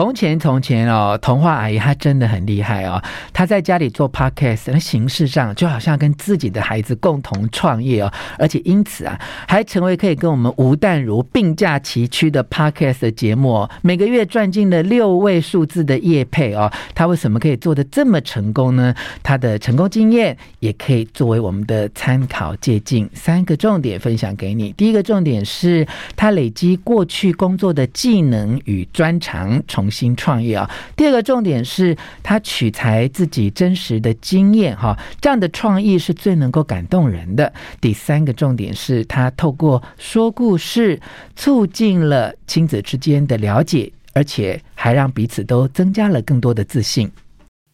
从前从前哦，童话阿姨她真的很厉害哦。她在家里做 podcast，那形式上就好像跟自己的孩子共同创业哦，而且因此啊，还成为可以跟我们吴淡如并驾齐驱的 podcast 的节目哦，每个月赚进了六位数字的业配哦。她为什么可以做得这么成功呢？她的成功经验也可以作为我们的参考借鉴。三个重点分享给你。第一个重点是她累积过去工作的技能与专长从，重新创业啊。第二个重点是他取材自己真实的经验哈，这样的创意是最能够感动人的。第三个重点是他透过说故事，促进了亲子之间的了解，而且还让彼此都增加了更多的自信。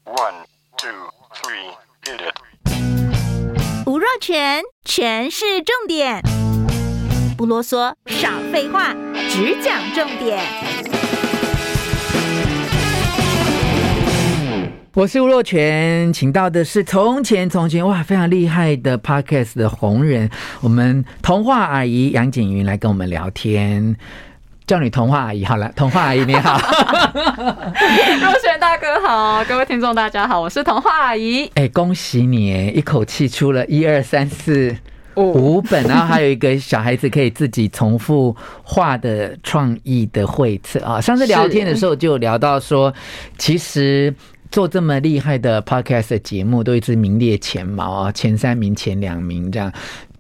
One, two, three, hit it. 吴若全，全是重点，不啰嗦，少废话，只讲重点。我是吴若泉，请到的是从前从前哇，非常厉害的 Podcast 的红人，我们童话阿姨杨景云来跟我们聊天，叫你童话阿姨好了，童话阿姨你好，若权大哥好，各位听众大家好，我是童话阿姨，哎、欸，恭喜你，一口气出了一二三四五。本，然后还有一个小孩子可以自己重复画的创意的绘册啊，上次聊天的时候就聊到说，其实。做这么厉害的 podcast 的节目，都一直名列前茅啊，前三名、前两名这样。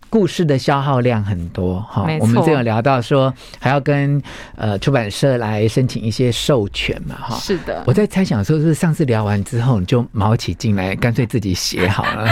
故事的消耗量很多哈，我们这有聊到说还要跟呃出版社来申请一些授权嘛哈。是的，我在猜想说，是上次聊完之后你就卯起劲来，干脆自己写好了。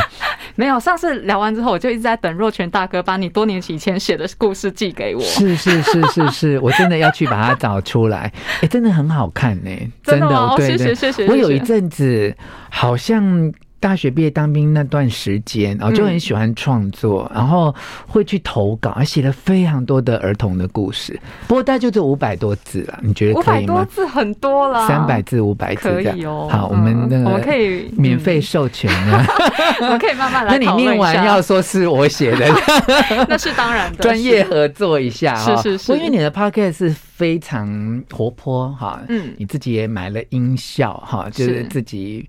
没有，上次聊完之后，我就一直在等若泉大哥把你多年以前写的故事寄给我。是是是是是，我真的要去把它找出来。哎、欸，真的很好看呢、欸，真的，对对，谢谢谢谢。我有一阵子好像。大学毕业当兵那段时间，然后就很喜欢创作，然后会去投稿，还写了非常多的儿童的故事。不过大概就这五百多字了，你觉得可以吗？五百多字很多了，三百字、五百字这样可以哦。好，我们那个我们可以免费授权啊，我们可以慢慢来。那你念完要说是我写的，那是当然的，专业合作一下啊。是是是，因为你的 podcast 是非常活泼哈，嗯，你自己也买了音效哈，就是自己。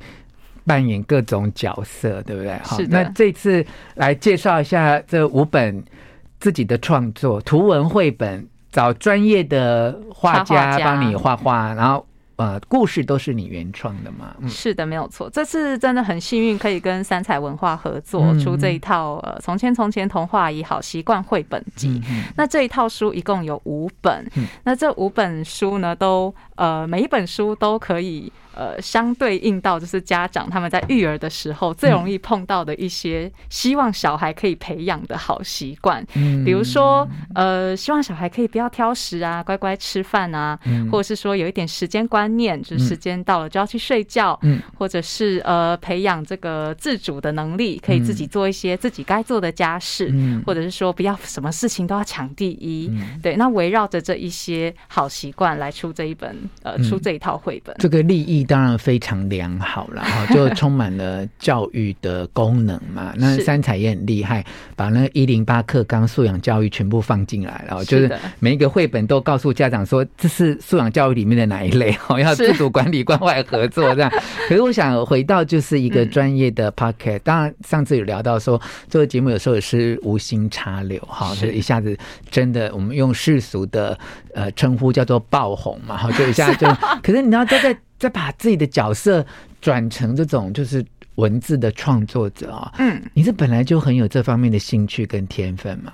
扮演各种角色，对不对？好，那这次来介绍一下这五本自己的创作图文绘本，找专业的画家帮你画画，然后。呃，故事都是你原创的嘛？嗯，是的，没有错。这次真的很幸运，可以跟三彩文化合作出这一套呃《从前从前童话阿姨好习惯绘本集》。那这一套书一共有五本，那这五本书呢，都呃每一本书都可以呃相对应到就是家长他们在育儿的时候最容易碰到的一些希望小孩可以培养的好习惯。嗯，比如说呃希望小孩可以不要挑食啊，乖乖吃饭啊，或者是说有一点时间观。念就是时间到了就要去睡觉，嗯，或者是呃培养这个自主的能力，可以自己做一些自己该做的家事，嗯，或者是说不要什么事情都要抢第一，嗯，对。那围绕着这一些好习惯来出这一本呃出这一套绘本，这个立意当然非常良好了 哈，就充满了教育的功能嘛。那三彩也很厉害，把那一零八课纲素养教育全部放进来了，就是每一个绘本都告诉家长说这是素养教育里面的哪一类 哦要自主管理、关怀合作这样。可是我想回到就是一个专业的 podcast。当然上次有聊到说，这个节目有时候也是无心插柳哈，就是一下子真的我们用世俗的呃称呼叫做爆红嘛，哈，就一下就。可是你要再再再把自己的角色转成这种就是文字的创作者啊，嗯，你是本来就很有这方面的兴趣跟天分吗？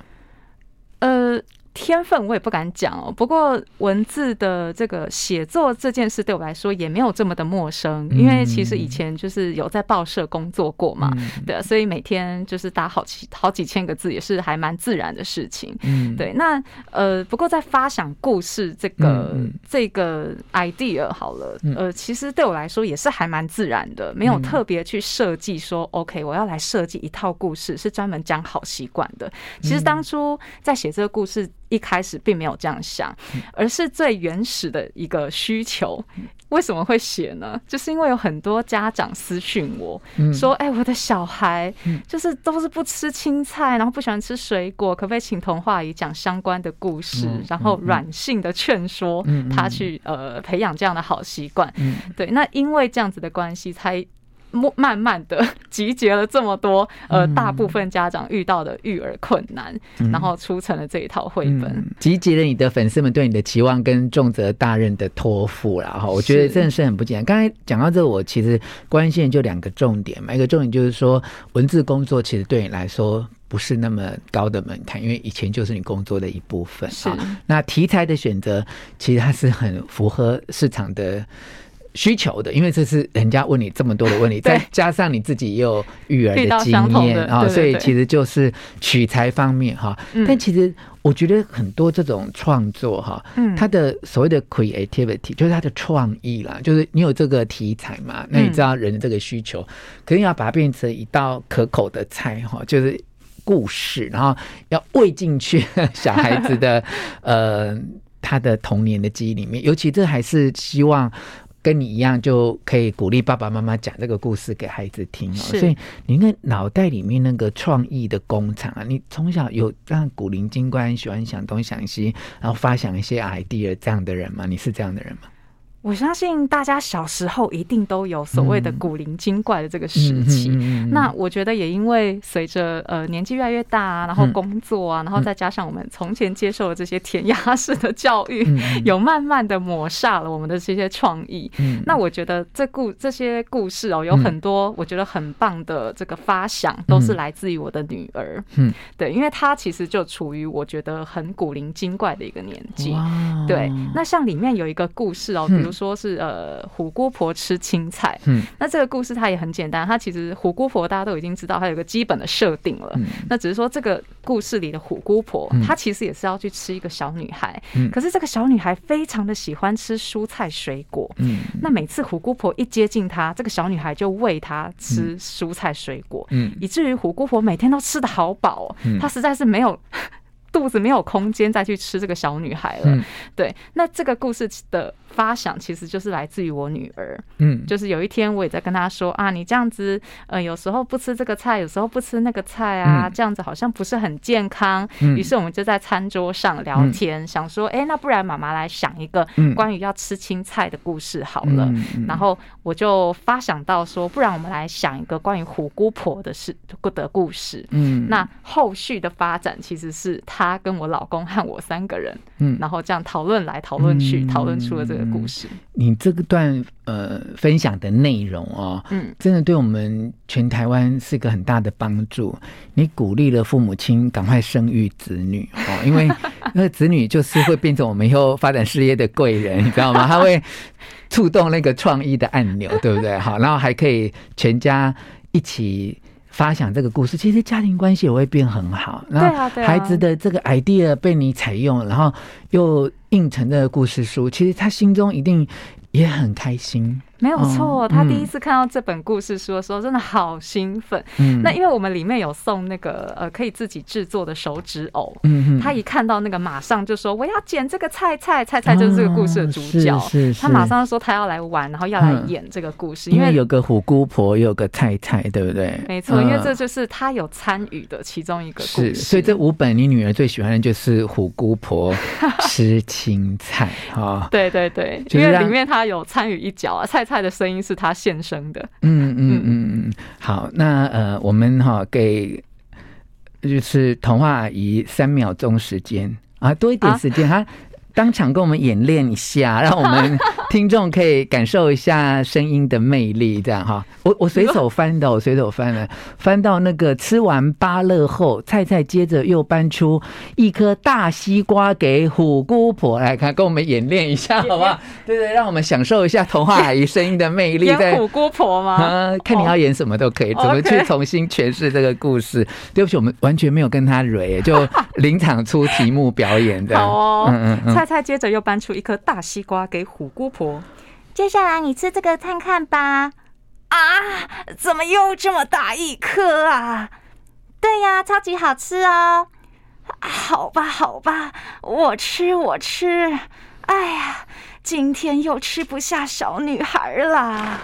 呃。天分我也不敢讲哦，不过文字的这个写作这件事对我来说也没有这么的陌生，因为其实以前就是有在报社工作过嘛，对，所以每天就是打好几好几千个字也是还蛮自然的事情，嗯。对。那呃，不过在发想故事这个这个 idea 好了，呃，其实对我来说也是还蛮自然的，没有特别去设计说 OK 我要来设计一套故事是专门讲好习惯的。其实当初在写这个故事。一开始并没有这样想，而是最原始的一个需求，为什么会写呢？就是因为有很多家长私讯我说：“哎、欸，我的小孩就是都是不吃青菜，然后不喜欢吃水果，可不可以请童话阿姨讲相关的故事，然后软性的劝说他去呃培养这样的好习惯？”对，那因为这样子的关系才。慢慢的 集结了这么多，呃，大部分家长遇到的育儿困难，嗯、然后出成了这一套绘本，嗯，集结了你的粉丝们对你的期望跟重责大任的托付了哈。我觉得真的是很不简单。刚才讲到这个，我其实关心的就两个重点嘛，一个重点就是说，文字工作其实对你来说不是那么高的门槛，因为以前就是你工作的一部分。是，那题材的选择其实它是很符合市场的。需求的，因为这是人家问你这么多的问题，再加上你自己也有育儿的经验啊，所以其实就是取材方面哈。但其实我觉得很多这种创作哈，它的所谓的 creativity 就是它的创意啦，就是你有这个题材嘛，那你知道人的这个需求，肯定要把它变成一道可口的菜哈，就是故事，然后要喂进去 小孩子的 呃他的童年的记忆里面，尤其这还是希望。跟你一样，就可以鼓励爸爸妈妈讲这个故事给孩子听哦。所以你那脑袋里面那个创意的工厂啊，你从小有让古灵精怪、喜欢想东想西，然后发想一些 idea 这样的人吗？你是这样的人吗？我相信大家小时候一定都有所谓的古灵精怪的这个时期。那我觉得也因为随着呃年纪越来越大啊，然后工作啊，然后再加上我们从前接受的这些填鸭式的教育，有慢慢的抹煞了我们的这些创意。那我觉得这故这些故事哦，有很多我觉得很棒的这个发想，都是来自于我的女儿。嗯，对，因为她其实就处于我觉得很古灵精怪的一个年纪。对，那像里面有一个故事哦，比如。说是呃虎姑婆吃青菜，嗯，那这个故事它也很简单，它其实虎姑婆大家都已经知道，它有个基本的设定了，嗯，那只是说这个故事里的虎姑婆，她其实也是要去吃一个小女孩，嗯，可是这个小女孩非常的喜欢吃蔬菜水果，嗯，那每次虎姑婆一接近她，这个小女孩就喂她吃蔬菜水果，嗯，以至于虎姑婆每天都吃的好饱，嗯，她实在是没有。肚子没有空间再去吃这个小女孩了。嗯，对。那这个故事的发想其实就是来自于我女儿。嗯，就是有一天我也在跟她说啊，你这样子，呃，有时候不吃这个菜，有时候不吃那个菜啊，这样子好像不是很健康。于是我们就在餐桌上聊天，想说，哎，那不然妈妈来想一个关于要吃青菜的故事好了。然后我就发想到说，不然我们来想一个关于虎姑婆的事的故事。嗯，那后续的发展其实是他跟我老公和我三个人，嗯，然后这样讨论来讨论去，讨论出了这个故事。你这个段呃分享的内容哦，嗯，真的对我们全台湾是一个很大的帮助。你鼓励了父母亲赶快生育子女哦，因为 那个子女就是会变成我们以后发展事业的贵人，你知道吗？他会触动那个创意的按钮，对不对？好，然后还可以全家一起。发想这个故事，其实家庭关系也会变很好。然后孩子的这个 idea 被你采用，然后又印成这个故事书，其实他心中一定也很开心。没有错，他第一次看到这本故事书的时候，真的好兴奋。嗯，那因为我们里面有送那个呃可以自己制作的手指偶，嗯，他一看到那个，马上就说我要剪这个菜菜，菜菜就是这个故事的主角。是是，他马上说他要来玩，然后要来演这个故事，因为有个虎姑婆，有个菜菜，对不对？没错，因为这就是他有参与的其中一个故事。所以这五本你女儿最喜欢的就是虎姑婆吃青菜哈。对 对对，因为里面他有参与一脚啊，菜。菜的声音是他现声的。嗯嗯嗯嗯，好，那呃，我们哈给就是童话阿姨三秒钟时间啊，多一点时间哈。啊当场跟我们演练一下，让我们听众可以感受一下声音的魅力，这样哈。我我随手翻的，我随手翻的，翻到那个吃完芭乐后，菜菜接着又搬出一颗大西瓜给虎姑婆来看，跟我们演练一下，好不好？对对，让我们享受一下童话阿姨声音的魅力。演虎姑婆吗？啊，看你要演什么都可以，怎么去重新诠释这个故事？对不起，我们完全没有跟他蕊，就临场出题目表演的。好哦，嗯嗯嗯。菜菜接着又搬出一颗大西瓜给虎姑婆，接下来你吃这个看看吧。啊，怎么又这么大一颗啊？对呀，超级好吃哦。好吧，好吧，我吃我吃。哎呀，今天又吃不下小女孩啦。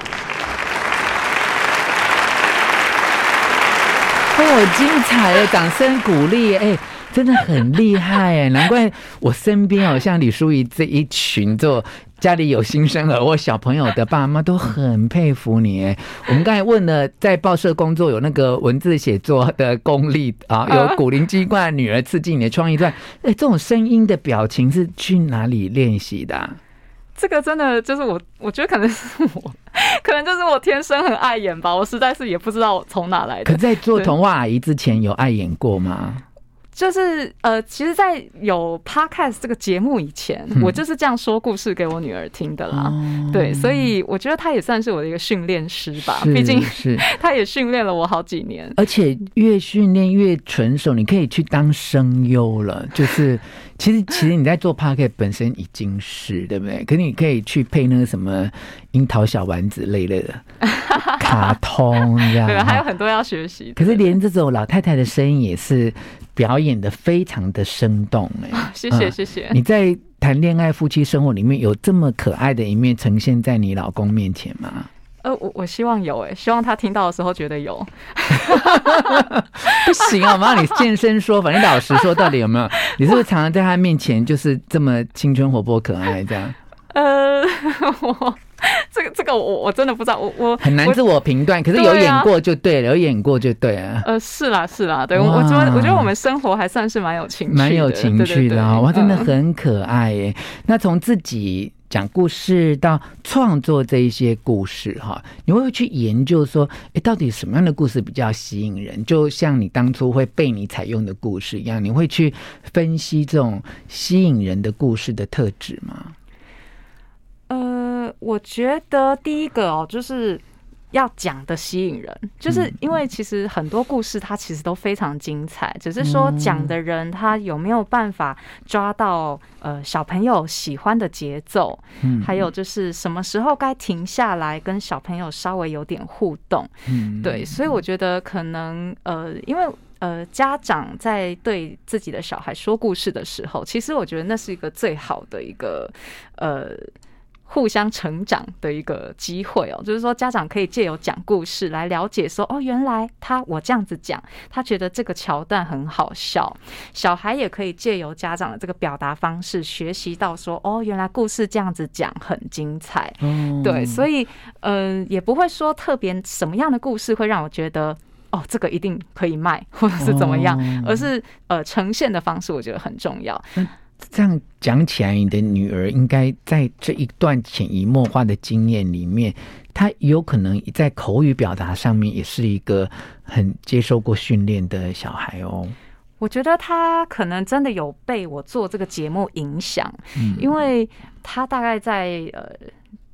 哦，精彩的掌声鼓励，哎，真的很厉害哎，难怪我身边哦，像李淑仪这一群做家里有新生儿或小朋友的爸妈都很 佩服你哎。我们刚才问了，在报社工作有那个文字写作的功力啊，有古灵精怪女儿刺激你的创意，段，哎，这种声音的表情是去哪里练习的啊？这个真的就是我，我觉得可能是我，可能就是我天生很爱演吧。我实在是也不知道从哪来的。可在做童话阿姨之前，有爱演过吗？就是呃，其实，在有 Podcast 这个节目以前，嗯，我就是这样说故事给我女儿听的啦。哦、对，所以我觉得她也算是我的一个训练师吧。毕竟是 她也训练了我好几年，而且越训练越纯熟，你可以去当声优了。就是其实其实你在做 Podcast 本身已经是对不对？可是你可以去配那个什么樱桃小丸子类类的 卡通，这样对，还有很多要学习。可是连这种老太太的声音也是。表演的非常的生动哎，谢谢谢谢。你在谈恋爱夫妻生活里面有这么可爱的一面呈现在你老公面前吗？呃，我我希望有哎，希望他听到的时候觉得有。不行啊，我们让你现身说法。你老实说，到底有没有？你是不是常常在他面前就是这么青春活泼可爱这样？呃，我。这个这个我我真的不知道，我我很难自我评断。可是有演过就对了，啊、有演过就对了。呃，是啦是啦，对我我觉得我觉得我们生活还算是蛮有情趣蛮有情趣的啊，哇，真的很可爱耶。嗯、那从自己讲故事到创作这一些故事哈，你会去研究说，哎，到底什么样的故事比较吸引人？就像你当初会被你采用的故事一样，你会去分析这种吸引人的故事的特质吗？呃，我觉得第一个哦，就是要讲的吸引人，就是因为其实很多故事它其实都非常精彩，只是说讲的人他有没有办法抓到呃小朋友喜欢的节奏，嗯，还有就是什么时候该停下来跟小朋友稍微有点互动，嗯，对，所以我觉得可能呃，因为呃家长在对自己的小孩说故事的时候，其实我觉得那是一个最好的一个呃。互相成长的一个机会哦，就是说家长可以借由讲故事来了解说，哦，原来他我这样子讲，他觉得这个桥段很好笑。小孩也可以借由家长的这个表达方式学习到说，哦，原来故事这样子讲很精彩。嗯，对，所以嗯、呃，也不会说特别什么样的故事会让我觉得，哦，这个一定可以卖，或者是怎么样，而是呃呈现的方式，我觉得很重要。这样讲起来，你的女儿应该在这一段潜移默化的经验里面，她有可能在口语表达上面也是一个很接受过训练的小孩哦。我觉得她可能真的有被我做这个节目影响，嗯，因为她大概在呃。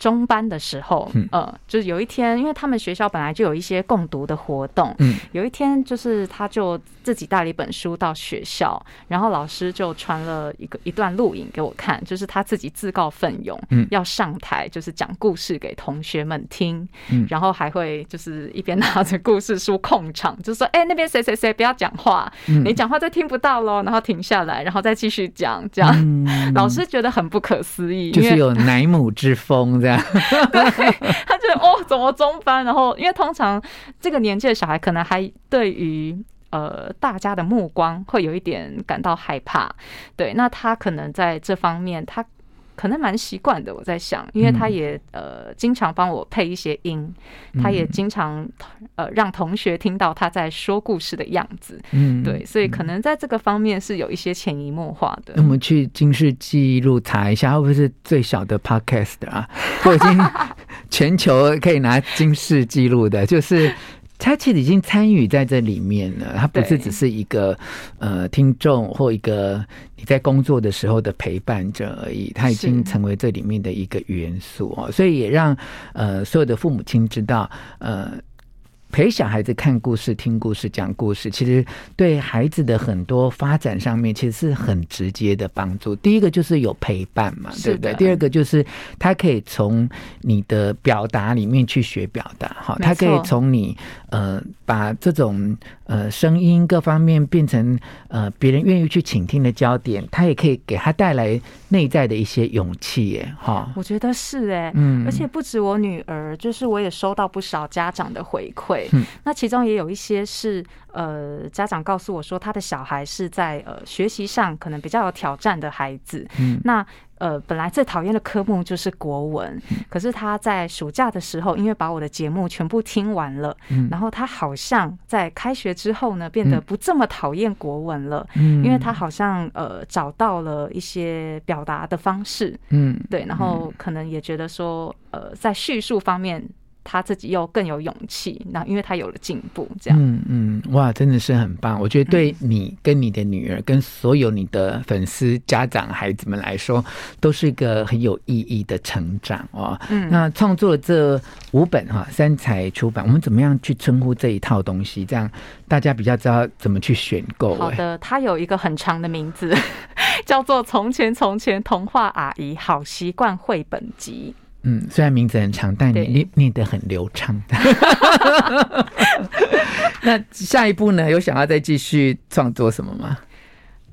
中班的时候，呃，就是有一天，因为他们学校本来就有一些共读的活动，嗯，有一天就是他就自己带了一本书到学校，然后老师就传了一个一段录影给我看，就是他自己自告奋勇，嗯，要上台就是讲故事给同学们听，嗯，然后还会就是一边拿着故事书控场，就说，哎，那边谁谁谁不要讲话，你讲话就听不到喽，然后停下来，然后再继续讲，这样，老师觉得很不可思议，就是有奶母之风这样。对，他觉得哦，怎么中班？然后，因为通常这个年纪的小孩，可能还对于呃大家的目光会有一点感到害怕。对，那他可能在这方面，他。可能蛮习惯的，我在想，因为他也呃经常帮我配一些音，他也经常呃让同学听到他在说故事的样子，嗯，对，所以可能在这个方面是有一些潜移默化的。那我们去金氏纪录查一下，会不会是最小的 podcast 啊？我已经全球可以拿金氏纪录的，就是。他其实已经参与在这里面了，他不是只是一个呃听众或一个你在工作的时候的陪伴者而已，他已经成为这里面的一个元素哦，所以也让呃所有的父母亲知道，呃，陪小孩子看故事、听故事、讲故事，其实对孩子的很多发展上面，其实是很直接的帮助。第一个就是有陪伴嘛，对不对？第二个就是他可以从你的表达里面去学表达，哈，他可以从你呃把这种呃声音各方面变成呃别人愿意去倾听的焦点，他也可以给他带来内在的一些勇气，耶，哈。我觉得是哎，嗯，而且不止我女儿，就是我也收到不少家长的回馈，嗯，那其中也有一些是呃家长告诉我说，他的小孩是在呃学习上可能比较有挑战的孩子，嗯，那。呃，本来最讨厌的科目就是国文，可是他在暑假的时候，因为把我的节目全部听完了，嗯，然后他好像在开学之后呢，变得不这么讨厌国文了，嗯，因为他好像呃找到了一些表达的方式，嗯，对，然后可能也觉得说，呃，在叙述方面。他自己又更有勇气，那因为他有了进步，这样。嗯嗯，哇，真的是很棒！我觉得对你跟你的女儿，跟所有你的粉丝、家长、孩子们来说，都是一个很有意义的成长哦。嗯，那创作这五本哈，三才出版，我们怎么样去称呼这一套东西？这样大家比较知道怎么去选购。好的，它有一个很长的名字，叫做《从前从前童话阿姨好习惯绘本集》。嗯，虽然名字很长，但你念念得很流畅。那下一步呢？有想要再继续创作什么吗？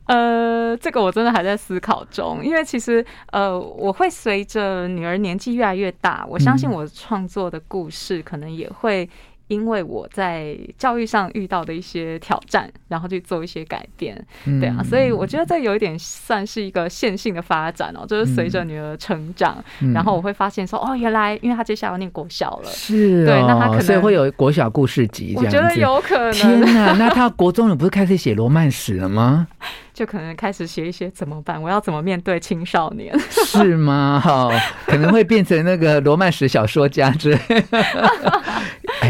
呃，这个我真的还在思考中，因为其实呃，我会随着女儿年纪越来越大，我相信我创作的故事可能也会。因为我在教育上遇到的一些挑战，然后去做一些改变，对啊，所以我觉得这有一点算是一个线性的发展哦，就是随着女儿成长，然后我会发现说，哦，原来因为她接下来要念国小了，是，对，那她可能所以会有国小故事集，我觉得有可能。天哪，那她国中了不是开始写罗曼史了吗？就可能开始写一些怎么办？我要怎么面对青少年？是吗？好，可能会变成那个罗曼史小说家之类。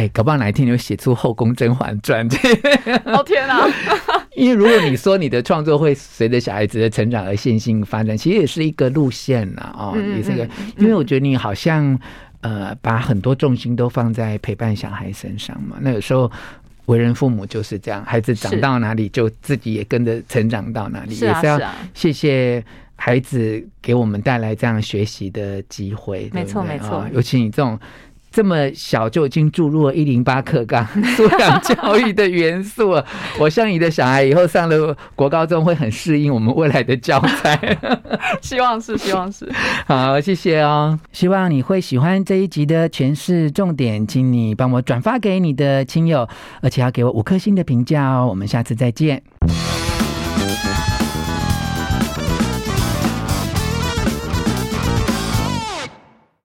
哎，搞不好哪一天你会写出《后宫甄嬛传》这。哦天哪！因为如果你说你的创作会随着小孩子的成长而线性发展，其实也是一个路线呐。哦，也是一个，因为我觉得你好像呃，把很多重心都放在陪伴小孩身上嘛。那有时候为人父母就是这样，孩子长到哪里，就自己也跟着成长到哪里。是啊，是要。谢谢孩子给我们带来这样学习的机会。没错，没错。尤其你这种。这么小就已经注入了一零八课纲 素养教育的元素了，我像你的小孩以后上了国高中会很适应我们未来的教材，希望是，希望是。好，谢谢哦，希望你会喜欢这一集的诠释重点，请你帮我转发给你的亲友，而且要给我五颗星的评价哦，我们下次再见。